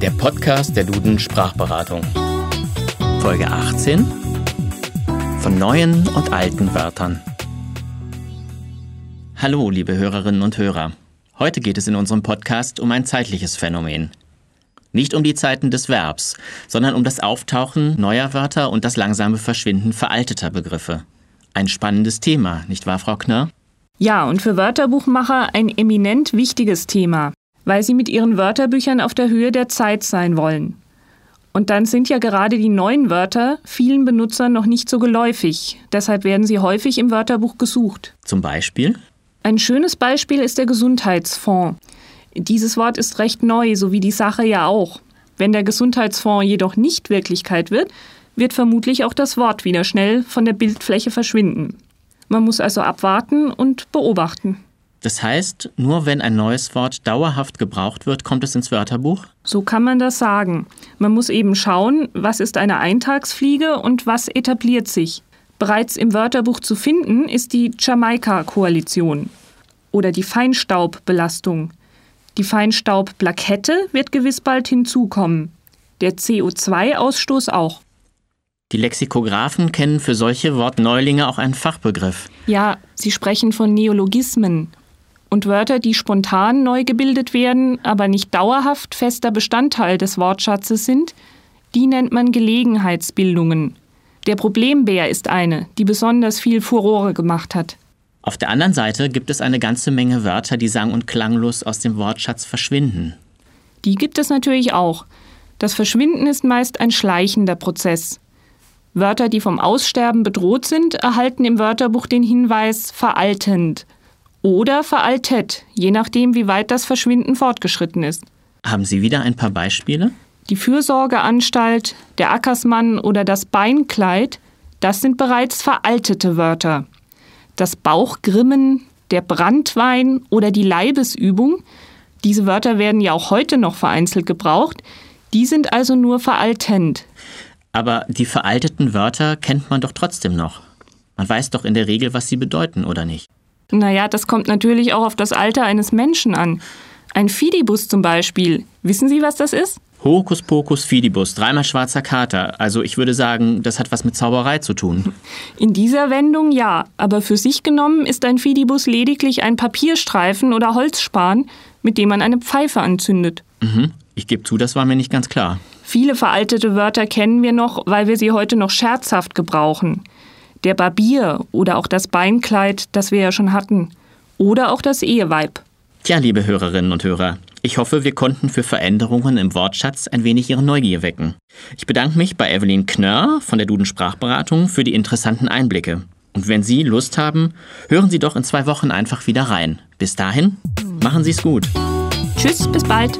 der Podcast der Duden Sprachberatung. Folge 18 von neuen und alten Wörtern. Hallo, liebe Hörerinnen und Hörer. Heute geht es in unserem Podcast um ein zeitliches Phänomen. Nicht um die Zeiten des Verbs, sondern um das Auftauchen neuer Wörter und das langsame Verschwinden veralteter Begriffe. Ein spannendes Thema, nicht wahr, Frau Knörr? Ja, und für Wörterbuchmacher ein eminent wichtiges Thema weil sie mit ihren Wörterbüchern auf der Höhe der Zeit sein wollen. Und dann sind ja gerade die neuen Wörter vielen Benutzern noch nicht so geläufig. Deshalb werden sie häufig im Wörterbuch gesucht. Zum Beispiel? Ein schönes Beispiel ist der Gesundheitsfonds. Dieses Wort ist recht neu, so wie die Sache ja auch. Wenn der Gesundheitsfonds jedoch nicht Wirklichkeit wird, wird vermutlich auch das Wort wieder schnell von der Bildfläche verschwinden. Man muss also abwarten und beobachten. Das heißt, nur wenn ein neues Wort dauerhaft gebraucht wird, kommt es ins Wörterbuch? So kann man das sagen. Man muss eben schauen, was ist eine Eintagsfliege und was etabliert sich. Bereits im Wörterbuch zu finden ist die Jamaika-Koalition oder die Feinstaubbelastung. Die Feinstaubplakette wird gewiss bald hinzukommen. Der CO2-Ausstoß auch. Die Lexikographen kennen für solche Wortneulinge auch einen Fachbegriff. Ja, sie sprechen von Neologismen und Wörter, die spontan neu gebildet werden, aber nicht dauerhaft fester Bestandteil des Wortschatzes sind, die nennt man Gelegenheitsbildungen. Der Problembär ist eine, die besonders viel Furore gemacht hat. Auf der anderen Seite gibt es eine ganze Menge Wörter, die sang- und klanglos aus dem Wortschatz verschwinden. Die gibt es natürlich auch. Das Verschwinden ist meist ein schleichender Prozess. Wörter, die vom Aussterben bedroht sind, erhalten im Wörterbuch den Hinweis veraltend oder veraltet, je nachdem, wie weit das Verschwinden fortgeschritten ist. Haben Sie wieder ein paar Beispiele? Die Fürsorgeanstalt, der Ackersmann oder das Beinkleid, das sind bereits veraltete Wörter. Das Bauchgrimmen, der Brandwein oder die Leibesübung, diese Wörter werden ja auch heute noch vereinzelt gebraucht, die sind also nur veraltend. Aber die veralteten Wörter kennt man doch trotzdem noch. Man weiß doch in der Regel, was sie bedeuten, oder nicht? Naja, das kommt natürlich auch auf das Alter eines Menschen an. Ein Fidibus zum Beispiel. Wissen Sie, was das ist? Hokus pokus Fidibus, dreimal schwarzer Kater. Also ich würde sagen, das hat was mit Zauberei zu tun. In dieser Wendung ja, aber für sich genommen ist ein Fidibus lediglich ein Papierstreifen oder Holzspan, mit dem man eine Pfeife anzündet. Mhm. Ich gebe zu, das war mir nicht ganz klar. Viele veraltete Wörter kennen wir noch, weil wir sie heute noch scherzhaft gebrauchen der Barbier oder auch das Beinkleid, das wir ja schon hatten. Oder auch das Eheweib. Tja, liebe Hörerinnen und Hörer, ich hoffe, wir konnten für Veränderungen im Wortschatz ein wenig Ihre Neugier wecken. Ich bedanke mich bei Evelyn Knörr von der Duden Sprachberatung für die interessanten Einblicke. Und wenn Sie Lust haben, hören Sie doch in zwei Wochen einfach wieder rein. Bis dahin, machen Sie es gut. Tschüss, bis bald.